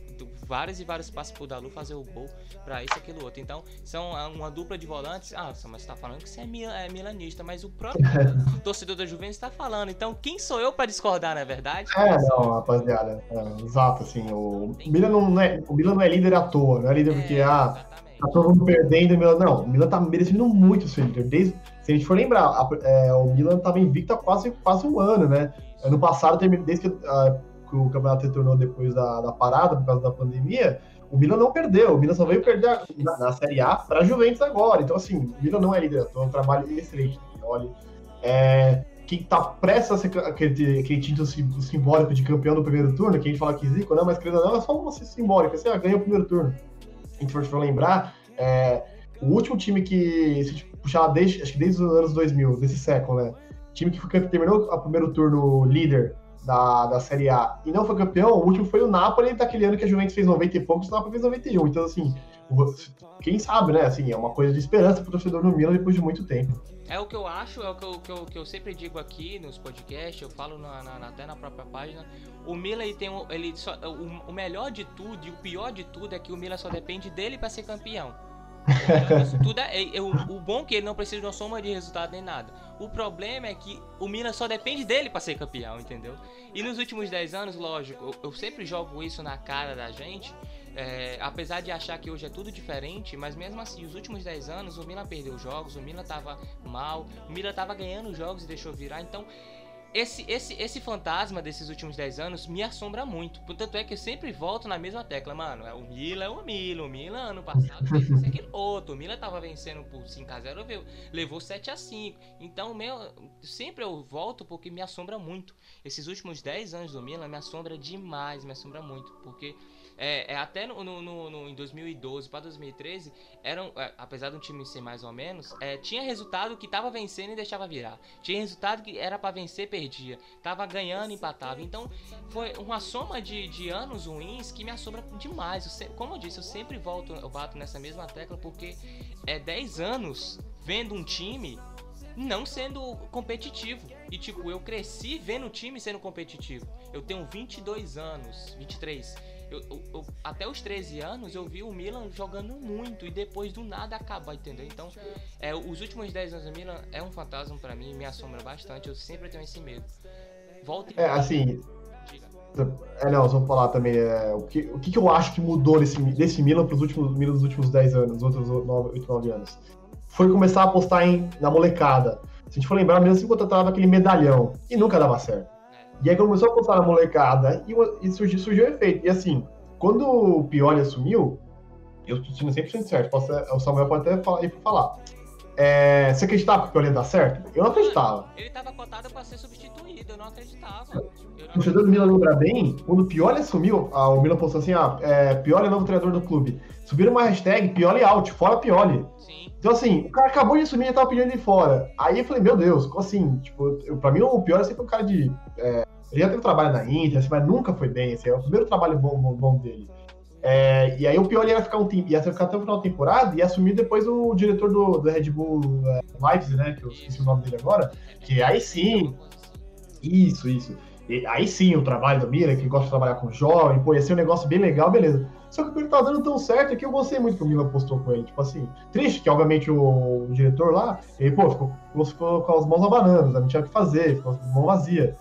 vários e vários passos pro Dalu fazer o gol para isso, aquilo, outro. Então, são uma dupla de volantes. Ah, mas você tá falando que você é, mil, é milanista, mas o próprio [LAUGHS] torcedor da Juventus está falando. Então, quem sou eu para discordar, não é verdade? É, não, rapaziada. É, exato, assim, o Milan não é, o Milan não é líder à toa, não é líder é, porque, ah, tá todo mundo perdendo, o Milan, não, o Milan tá merecendo muito ser líder, desde, se a gente for lembrar, a, é, o Milan tava invicto há quase, quase um ano, né, ano passado, desde que, a, que o campeonato retornou depois da, da parada, por causa da pandemia, o Milan não perdeu, o Milan só veio perder na, na Série A para a Juventus agora. Então, assim, o Milan não é líder, é um trabalho excelente. Olha, é, quem tá prestes a ser aquele, aquele título simbólico de campeão do primeiro turno, que a gente fala que Zico, não, mas querendo ou não, é só uma simbólica, assim, ah, ganhou o primeiro turno. A gente for, lembrar, é, o último time que, se puxar desde, acho que desde os anos 2000, desse século, né, time que, foi, que terminou o primeiro turno líder da, da Série A e não foi campeão, o último foi o Napoli, daquele ano que a Juventus fez 90 e poucos, o Napoli fez 91. Então, assim, quem sabe, né? Assim, é uma coisa de esperança pro torcedor no Milan depois de muito tempo. É o que eu acho, é o que eu, que eu, que eu sempre digo aqui nos podcasts, eu falo na, na, até na própria página. O Milan ele tem ele só, o, o melhor de tudo e o pior de tudo é que o Milan só depende dele para ser campeão. [LAUGHS] Isso tudo é, é, o, o, bom é que ele não precisa de uma soma de resultado nem nada. O problema é que o Milan só depende dele para ser campeão, entendeu? E nos últimos 10 anos, lógico, eu, eu sempre jogo isso na cara da gente. É, apesar de achar que hoje é tudo diferente, mas mesmo assim, os últimos 10 anos o Milan perdeu jogos, o Milan tava mal, o Milan tava ganhando jogos e deixou virar. Então, esse, esse, esse fantasma desses últimos 10 anos me assombra muito. Portanto, é que eu sempre volto na mesma tecla, mano. É o Milan é o Milan. O Milan ano passado fez isso aquele outro. O Milan tava vencendo por 5x0, levou 7x5. Então, meu, sempre eu volto porque me assombra muito. Esses últimos 10 anos do Milan me assombra demais, me assombra muito. Porque é, é, até no, no, no, em 2012 para 2013, eram, é, apesar do time ser mais ou menos, é, tinha resultado que tava vencendo e deixava virar. Tinha resultado que era para vencer, perdia. Tava ganhando, empatava. Então foi uma soma de, de anos ruins que me assombra demais. Eu sempre, como eu disse, eu sempre volto, eu bato nessa mesma tecla porque é 10 anos vendo um time não sendo competitivo. E tipo, eu cresci vendo o time sendo competitivo. Eu tenho 22 anos, 23. Eu, eu, eu, até os 13 anos eu vi o Milan jogando muito e depois do nada acaba, entendeu? Então, é, os últimos 10 anos do Milan é um fantasma para mim, me assombra bastante, eu sempre tenho esse medo. Volta e... É, assim. É, não, vou falar também. É, o, que, o que, eu acho que mudou desse, desse Milan para os últimos, Milan dos últimos 10 anos, outros 8, 9 anos? Foi começar a apostar em, na molecada. Se a gente for lembrar, o Milan sempre contratava aquele medalhão e nunca dava certo. E aí começou a postar na molecada e, e surgiu, surgiu o efeito. E assim, quando o Pioli assumiu, eu estou sendo 100% certo, posso, o Samuel pode até falar, falar. É, você acreditava que o Pioli ia dar certo? Eu não acreditava. Ele estava cotado para ser substituído, eu não acreditava. O torcedor do Milan lembra bem, quando o Pioli assumiu, ah, o Milan postou assim, ah, é, Pioli é novo treinador do clube. Subiram uma hashtag Pioli out, fora Pioli. Sim. Então assim, o cara acabou de assumir e tava pedindo ele fora. Aí eu falei, meu Deus, como assim? Tipo, eu, pra mim o Pioli sempre foi um cara de... É, ele já teve trabalho na Inter, assim, mas nunca foi bem, assim, é o primeiro trabalho bom, bom, bom dele. É, e aí o Pioli ia ficar um tempo, ia ficar até o final da temporada e assumir depois o diretor do, do Red Bull é, Leipzig, né? Que eu esqueci o nome dele agora. Que aí sim. Isso, isso. E aí sim o trabalho do Mira, que gosta de trabalhar com jovem, pô, ia ser um negócio bem legal, beleza. Só que o Pioli tá dando tão certo que eu gostei muito que o Milan postou com ele. Tipo assim, triste que, obviamente, o, o diretor lá, ele, pô, ficou, ficou, com as mãos abananas, não tinha o que fazer, ficou com a mão vazia.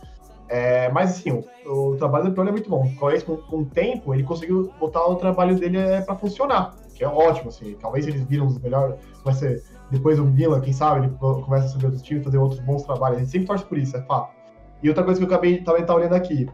É, mas assim, o, o, trabalho do Pioli é muito bom. Talvez com, com o tempo ele conseguiu botar o trabalho dele é, para funcionar, que é ótimo. Assim, talvez eles viram os melhores. Vai ser depois o Milan, quem sabe, ele começa a subir outros times, fazer outros bons trabalhos. A gente sempre torce por isso, é fato. E outra coisa que eu acabei também tá olhando aqui,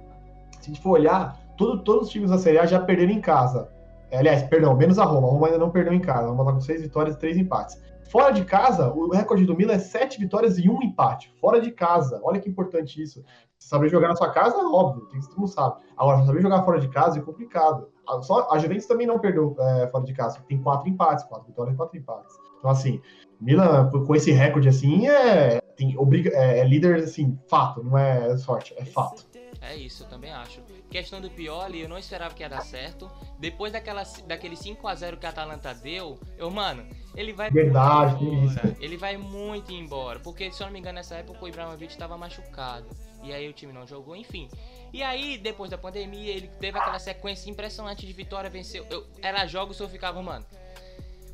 se a gente for olhar, todo, todos os times da Série A já perderam em casa. É, aliás, perdão, menos a Roma. A Roma ainda não perdeu em casa. A Roma tá com seis vitórias e três empates. Fora de casa, o recorde do Milan é sete vitórias e um empate. Fora de casa. Olha que importante isso. Saber jogar na sua casa é óbvio, tem que todo mundo sabe. Agora, saber jogar fora de casa é complicado. Só, a Juventus também não perdeu é, fora de casa, tem quatro empates, quatro vitórias e quatro empates. Então, assim, Milan, com esse recorde assim, é, tem, obriga, é, é líder, assim, fato, não é sorte, é fato. É isso, eu também acho. Questão do Pioli, eu não esperava que ia dar certo. Depois daquela, daquele 5 a 0 que a Atalanta deu, eu, mano, ele vai Verdade, embora. Ele vai muito embora. Porque, se eu não me engano, nessa época o Ibrahimovic estava machucado. E aí o time não jogou, enfim. E aí, depois da pandemia, ele teve aquela sequência impressionante de vitória, venceu. Eu, era jogos eu ficava, mano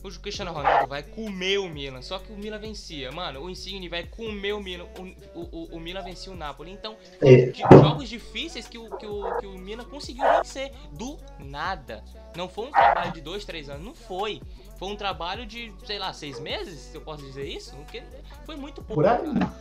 o Cristiano Ronaldo vai comer o Milan. Só que o Milan vencia. Mano, o Insigne vai comer o Milan. O, o, o Milan vencia o Napoli. Então, é. jogos difíceis que o, que, o, que o Milan conseguiu vencer. Do nada. Não foi um trabalho de dois, três anos. Não foi. Foi um trabalho de, sei lá, seis meses, se eu posso dizer isso. Porque foi muito pouco.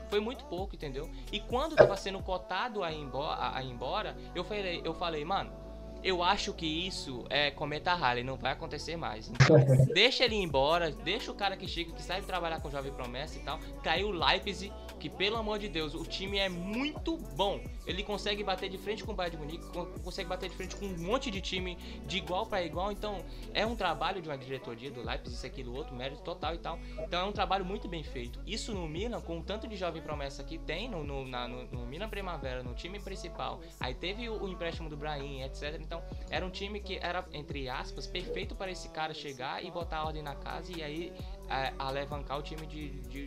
Foi muito pouco, entendeu? E quando tava sendo cotado a ir embora, a ir embora eu, falei, eu falei, mano eu acho que isso é cometa Harley, não vai acontecer mais. Então, [LAUGHS] deixa ele ir embora, deixa o cara que chega, que sabe trabalhar com jovem promessa e tal. Caiu o Leipzig, que pelo amor de Deus, o time é muito bom. Ele consegue bater de frente com o Bayern de Munique, consegue bater de frente com um monte de time de igual para igual. Então, é um trabalho de uma diretoria do Leipzig, isso aqui do outro, mérito total e tal. Então, é um trabalho muito bem feito. Isso no Milan, com o tanto de jovem promessa que tem no, no, na, no, no Milan Primavera, no time principal. Aí teve o, o empréstimo do Brahim, etc. Então, era um time que era, entre aspas, perfeito para esse cara chegar e botar a ordem na casa e aí é, alavancar o time de, de,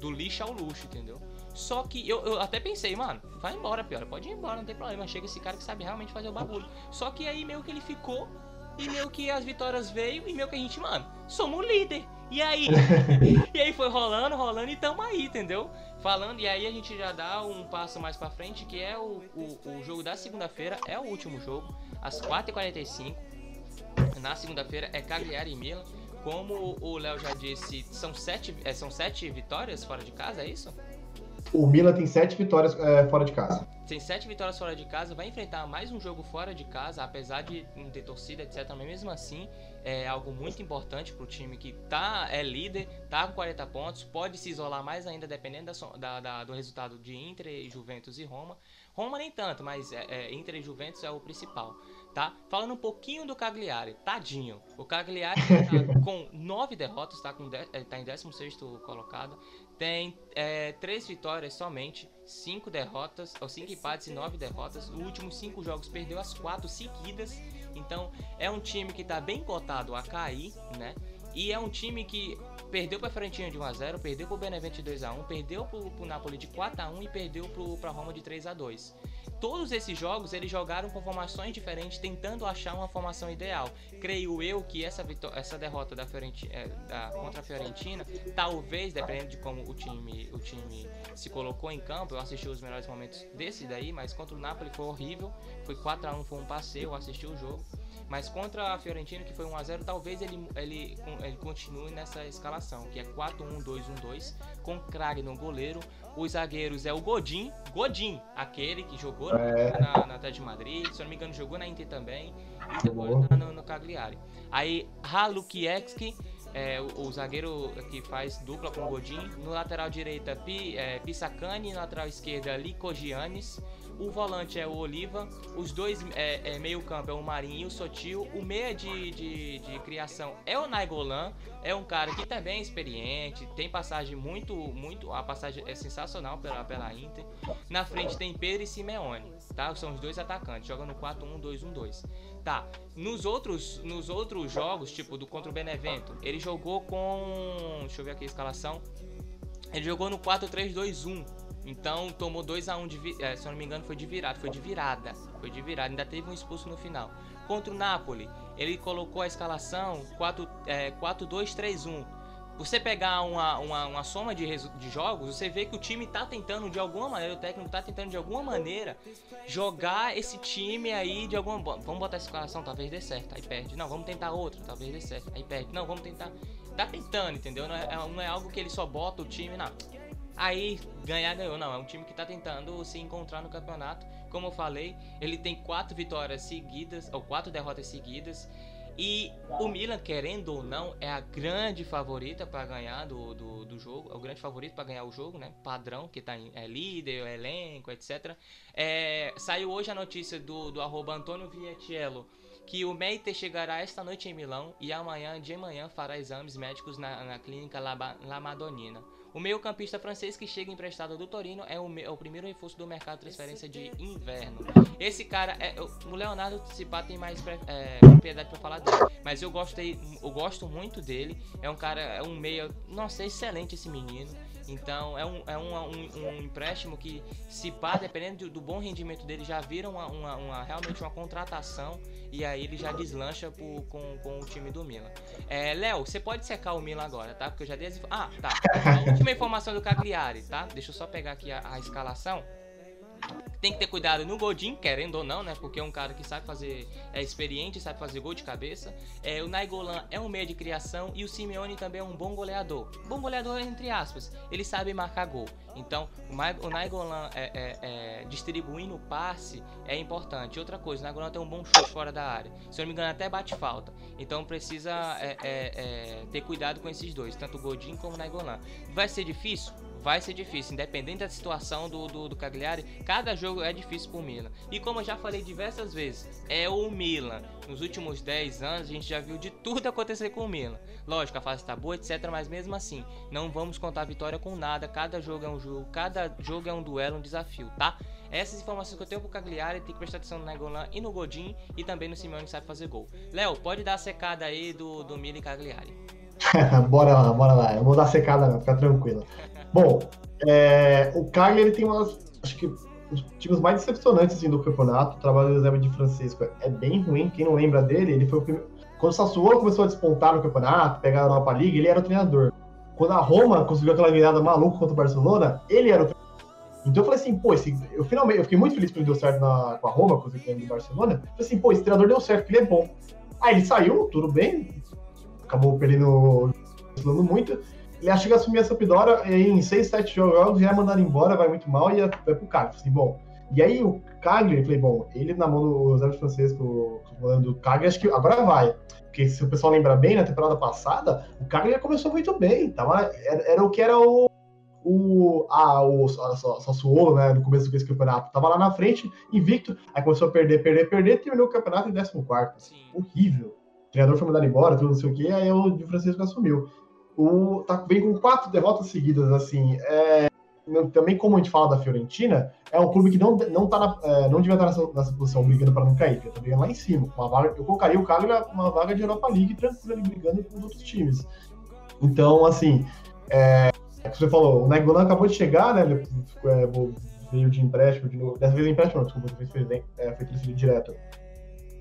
do lixo ao luxo, entendeu? Só que eu, eu até pensei, mano, vai embora, pior, pode ir embora, não tem problema. Chega esse cara que sabe realmente fazer o bagulho. Só que aí meio que ele ficou e meio que as vitórias veio e meio que a gente, mano, somos líder. E aí? [LAUGHS] e aí foi rolando, rolando e tamo aí, entendeu? Falando, e aí a gente já dá um passo mais pra frente, que é o, o, o jogo da segunda-feira, é o último jogo, às 4h45. Na segunda-feira é Cagliari e Milan. Como o Léo já disse, são sete, é, são sete vitórias fora de casa, é isso? O Milan tem sete vitórias é, fora de casa. Tem sete vitórias fora de casa, vai enfrentar mais um jogo fora de casa, apesar de não ter torcida, etc. Mas mesmo assim, é algo muito importante para o time que tá, é líder, tá com 40 pontos, pode se isolar mais ainda dependendo da, da, da, do resultado de Inter, Juventus e Roma. Roma nem tanto, mas é, é, Inter e Juventus é o principal, tá? Falando um pouquinho do Cagliari, tadinho. O Cagliari tá [LAUGHS] com nove derrotas, tá, com de, é, tá em 16 colocado, tem é, três vitórias somente, cinco derrotas, ou cinco empates e nove derrotas. Os últimos cinco jogos perdeu as quatro seguidas. Então é um time que está bem cotado a cair, né? E é um time que perdeu para a Fiorentina de 1x0, perdeu para o Benevento de 2x1, perdeu para o Napoli de 4x1 e perdeu para a Roma de 3x2 todos esses jogos eles jogaram com formações diferentes, tentando achar uma formação ideal. Creio eu que essa, essa derrota da Fiorentina, é, da, contra a Fiorentina, talvez, dependendo de como o time, o time se colocou em campo, eu assisti os melhores momentos desse daí, mas contra o Napoli foi horrível. Foi 4 a 1 foi um passeio, eu assisti o jogo. Mas contra a Fiorentina, que foi 1x0, talvez ele, ele, ele continue nessa escalação, que é 4-1-2-1-2, com Krag no goleiro. Os zagueiros é o Godin, Godin, aquele que jogou é. na, na Atlético de Madrid, se eu não me engano, jogou na Inter também, e agora tá no, no Cagliari. Aí, Halukiewski, é, o, o, zagueiro que faz dupla com o Godin. No lateral direita, Pi, é, Pisacani. Na lateral esquerda, Lico Giannis. O volante é o Oliva. Os dois é, é meio-campo é o Marinho e o Sotil. O meia de, de, de, criação é o Naigolan. É um cara que também é experiente. Tem passagem muito, muito. A passagem é sensacional pela, pela Inter. Na frente tem Pedro e Simeone. Tá? São os dois atacantes. Jogam no 4-1-2-1-2. Tá. Nos outros, nos outros jogos, tipo do contra o Benevento, ele jogou com. Deixa eu ver aqui a escalação. Ele jogou no 4-3-2-1 então tomou 2 a 1 um de, é, se eu não me engano foi de virada, foi de virada, foi de virada, ainda teve um expulso no final. Contra o Napoli, ele colocou a escalação 4 é, 4-2-3-1. Você pegar uma, uma, uma soma de, de jogos, você vê que o time tá tentando de alguma maneira, o técnico tá tentando de alguma maneira jogar esse time aí de alguma. Vamos botar essa escalação, talvez dê certo, aí perde. Não, vamos tentar outra, talvez dê certo, aí perde. Não, vamos tentar. Tá tentando, entendeu? Não é, não é algo que ele só bota o time, não aí ganhar ganhou. Não, é um time que está tentando se encontrar no campeonato. Como eu falei, ele tem quatro vitórias seguidas, ou quatro derrotas seguidas. E o Milan, querendo ou não, é a grande favorita para ganhar do, do, do, jogo. É o grande favorito para ganhar o jogo, né? Padrão, que tá em, é líder, é elenco, etc. É, saiu hoje a notícia do, do arroba Antônio Vietiello que o Meite chegará esta noite em Milão e amanhã de manhã fará exames médicos na, na clínica La, La Madonnina. O meio-campista francês que chega emprestado do Torino é o, é o, primeiro reforço do mercado de transferência de inverno. Esse cara, é, o Leonardo Cipá tem mais é, propriedade para falar dele, mas eu gostei, eu gosto muito dele. É um cara, é um meia, nossa, é excelente esse menino. Então é um, é um, um, um empréstimo que, se pá, dependendo do, do, bom rendimento dele, já vira uma, uma, uma, realmente uma contratação e aí ele já deslancha por, com, com o time do Milan. É, Léo, você pode secar o Milan agora, tá? Porque eu já dei as... Ah, tá. A última informação do Cagliari, tá? Deixa eu só pegar aqui a, a escalação. Tem que ter cuidado no Godin, querendo ou não, né? Porque é um cara que sabe fazer, é experiente, sabe fazer gol de cabeça. É, o Naigolan é um meio de criação e o Simeone também é um bom goleador. Bom goleador, entre aspas. Ele sabe marcar gol. Então, o Naigolan é, é, é, distribuindo o passe é importante. Outra coisa, o Naigolan tem um bom chute fora da área. Se eu não me engano, até bate falta. Então, precisa é, é, é, ter cuidado com esses dois, tanto o Godin como o Naigolan. Vai ser difícil? Vai ser difícil, independente da situação do, do, do Cagliari, cada jogo é difícil pro Milan. E como eu já falei diversas vezes, é o Milan. Nos últimos 10 anos a gente já viu de tudo acontecer com o Milan. Lógico, a fase tá boa, etc, mas mesmo assim, não vamos contar vitória com nada, cada jogo é um jogo, cada jogo é um duelo, um desafio, tá? Essas informações que eu tenho pro Cagliari, tem que prestar atenção no Nagolan e no Godin e também no Simeone que sabe fazer gol. Léo, pode dar a secada aí do, do Milan e Cagliari. [LAUGHS] bora lá, bora lá. Eu vou dar secada, fica tranquilo. Bom, é, o Cagliari tem umas, acho que os times mais decepcionantes assim, do campeonato. O trabalho do reserva de Francisco é bem ruim. Quem não lembra dele, ele foi o primeiro. Quando o Sassuolo começou a despontar no campeonato, pegar a Europa League, ele era o treinador. Quando a Roma conseguiu aquela virada maluca contra o Barcelona, ele era o treinador. Então eu falei assim, pô, esse, eu finalmente eu fiquei muito feliz porque ele deu certo na, com a Roma, com o do Barcelona. Eu falei assim, pô, esse treinador deu certo, porque ele é bom. Aí ele saiu, tudo bem, acabou perdendo muito ele acha que assumir a Sampdoria e em 6, 7 jogos já é mandado embora, vai muito mal e vai pro Cagliari. Assim, bom, e aí o Cagliari, falei, bom, ele na mão do Zé Francisco, comandando do Cagliari, acho que agora vai. Porque se o pessoal lembra bem, na temporada passada, o Cagliari começou muito bem, tava, era, era o que era o o, ah, o Sassuolo, né, no começo do campeonato, tava lá na frente, invicto, aí começou a perder, perder, perder, terminou o campeonato em 14 Sim. Horrível. O treinador foi mandado embora, tudo não sei o que, aí o Di Francisco assumiu o, tá, vem com quatro derrotas seguidas, assim. É, também, como a gente fala da Fiorentina, é um clube que não, não, tá na, é, não devia estar nessa, nessa posição brigando para não cair, que tá brigando lá em cima. Uma vaga, eu colocaria o Cagliari uma vaga de Europa League tranquilo ali brigando com os outros times. Então, assim, é, é você falou, o Nainggolan acabou de chegar, né? Ele é, veio de empréstimo, de novo, dessa vez empréstimo, não, é, foi transferido direto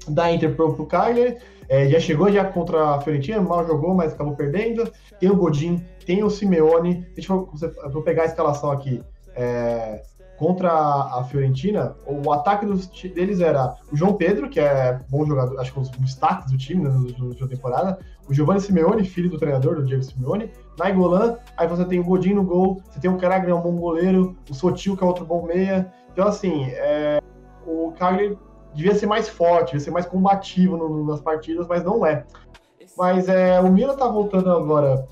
da Inter pro, pro Cagliari, é, já chegou já contra a Fiorentina, mal jogou, mas acabou perdendo. Tem o Godin, tem o Simeone. Deixa eu, vou pegar a escalação aqui. É, contra a Fiorentina, o ataque dos, deles era o João Pedro, que é bom jogador, acho que um dos destaques do time né, temporada, o Giovanni Simeone, filho do treinador, do Diego Simeone, Naigolan, aí você tem o Godin no gol, você tem o Caragna, é um bom goleiro, o Sotil, que é outro bom meia. Então, assim, é, o Cagliari devia ser mais forte, devia ser mais combativo no, nas partidas, mas não é. Mas é, o Milan tá voltando agora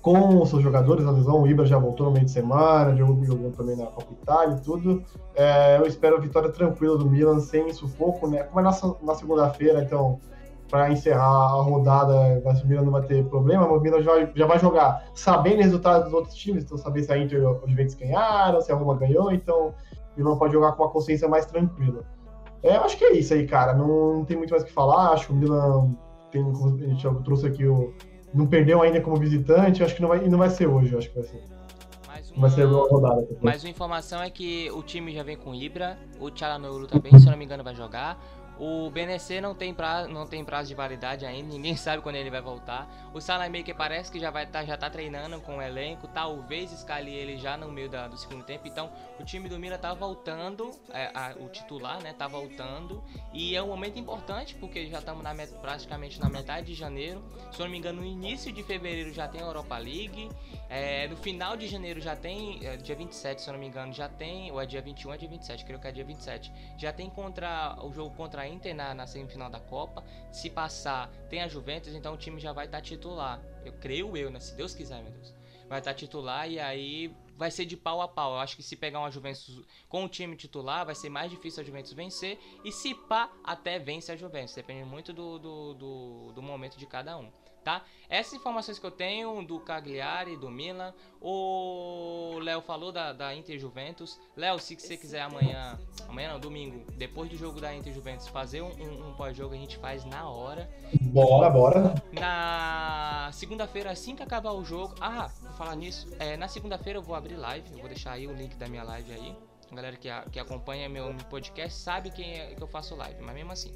com os seus jogadores, a lesão, o Ibra já voltou no meio de semana, jogou, também na Copa Itália e tudo. É, eu espero a vitória tranquila do Milan, sem sufoco, né? Como é na, na segunda-feira, então, para encerrar a rodada, o Milan não vai ter problema, o Milan já, já vai jogar sabendo o resultado dos outros times, então saber se a Inter e o Juventus ganharam, se a Roma ganhou, então o Milan pode jogar com uma consciência mais tranquila. É, acho que é isso aí, cara. Não, não tem muito mais o que falar. Acho que o Milan tem, a gente já trouxe aqui o. Não perdeu ainda como visitante, acho que não vai, não vai ser hoje, acho que vai ser. Mais uma, vai ser uma rodada. Mais uma informação é que o time já vem com Ibra, o Tchalanoglu também, se eu não me engano, vai jogar. O BNC não tem prazo, não tem prazo de validade ainda, ninguém [LAUGHS] sabe quando ele vai voltar. O Salamaker parece que já vai tá, já tá treinando com o elenco, talvez escale ele já no meio da, do segundo tempo. Então, o time do Mira tá voltando, é, a, o titular, né, tá voltando e é um momento importante porque já estamos praticamente na metade de janeiro. Se eu não me engano, no início de fevereiro já tem a Europa League, é, no final de janeiro já tem, é, dia 27, se eu não me engano, já tem, ou é dia 21 ou é dia 27, creio que é dia 27. Já tem contra o jogo contra a Inter na, na semifinal da Copa. Se passar, tem a Juventus, então o time já vai estar tá titular. Eu creio eu, né? Se Deus quiser, meu Deus. Vai estar tá titular e aí vai ser de pau a pau. Eu acho que se pegar uma Juventus com o time titular, vai ser mais difícil a Juventus vencer. E se pá, até vence a Juventus. Depende muito do, do, do, do momento de cada um tá? Essas informações que eu tenho do Cagliari, do Milan, o Léo falou da, da Inter Juventus. Léo, se você quiser amanhã, amanhã não, domingo, depois do jogo da Inter Juventus, fazer um, um, um pós-jogo, a gente faz na hora. Bora, bora. Na segunda-feira, assim que acabar o jogo. Ah, vou falar nisso. É, na segunda-feira eu vou abrir live, eu vou deixar aí o link da minha live aí. A galera que, que acompanha meu, meu podcast sabe quem é que eu faço live, mas mesmo assim.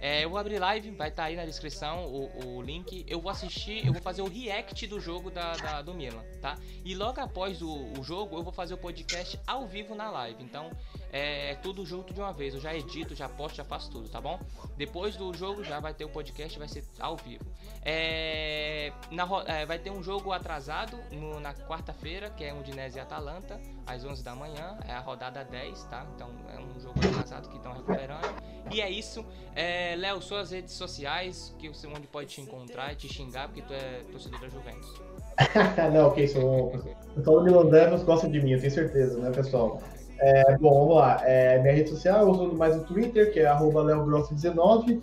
É, eu vou abrir live, vai estar tá aí na descrição o, o, link. Eu vou assistir, eu vou fazer o react do jogo da, da do Milan, tá? E logo após o, o, jogo, eu vou fazer o podcast ao vivo na live. Então, é tudo junto de uma vez. Eu já edito, já posto, já faço tudo, tá bom? Depois do jogo já vai ter o podcast, vai ser ao vivo. É, na, é, vai ter um jogo atrasado no, na quarta-feira, que é Udinese e Atalanta, às 11 da manhã. É a rodada 10, tá? Então é um jogo atrasado que estão recuperando. E é isso. É, Léo, suas redes sociais, que você onde pode te encontrar e te xingar, porque tu é torcedor da Juventus. [LAUGHS] Não, ok, sou. O do Milan Devils gosta de mim, eu tenho certeza, né, pessoal? É, bom, vamos lá. É, minha rede social, eu uso mais o Twitter, que é leogrossi19.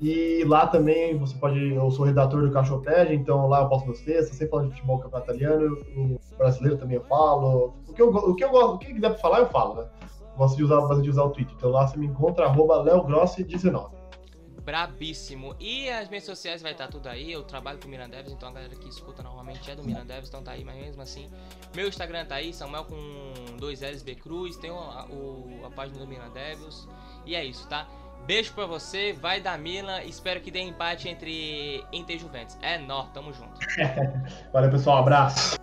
E lá também você pode. Eu sou redator do Cachopédia, então lá eu posto meus textos, sempre falando de futebol campeonato italiano, o brasileiro também eu falo. O que eu, o que eu gosto, o que pra falar, eu falo, né? Gosto de usar, bastante de usar o Twitter. Então lá você me encontra, arroba leogrossi19. Brabíssimo. E as minhas sociais vai estar tudo aí. Eu trabalho com o Mirandeves, então a galera que escuta normalmente é do Mirandeves, então tá aí, mas mesmo assim. Meu Instagram tá aí, Samuel com dois L's B Cruz, tem a, o, a página do Mirandeves. E é isso, tá? Beijo pra você, vai da Milan. Espero que dê empate entre Inter e Juventus. É nó, tamo junto. [LAUGHS] Valeu, pessoal. Um abraço.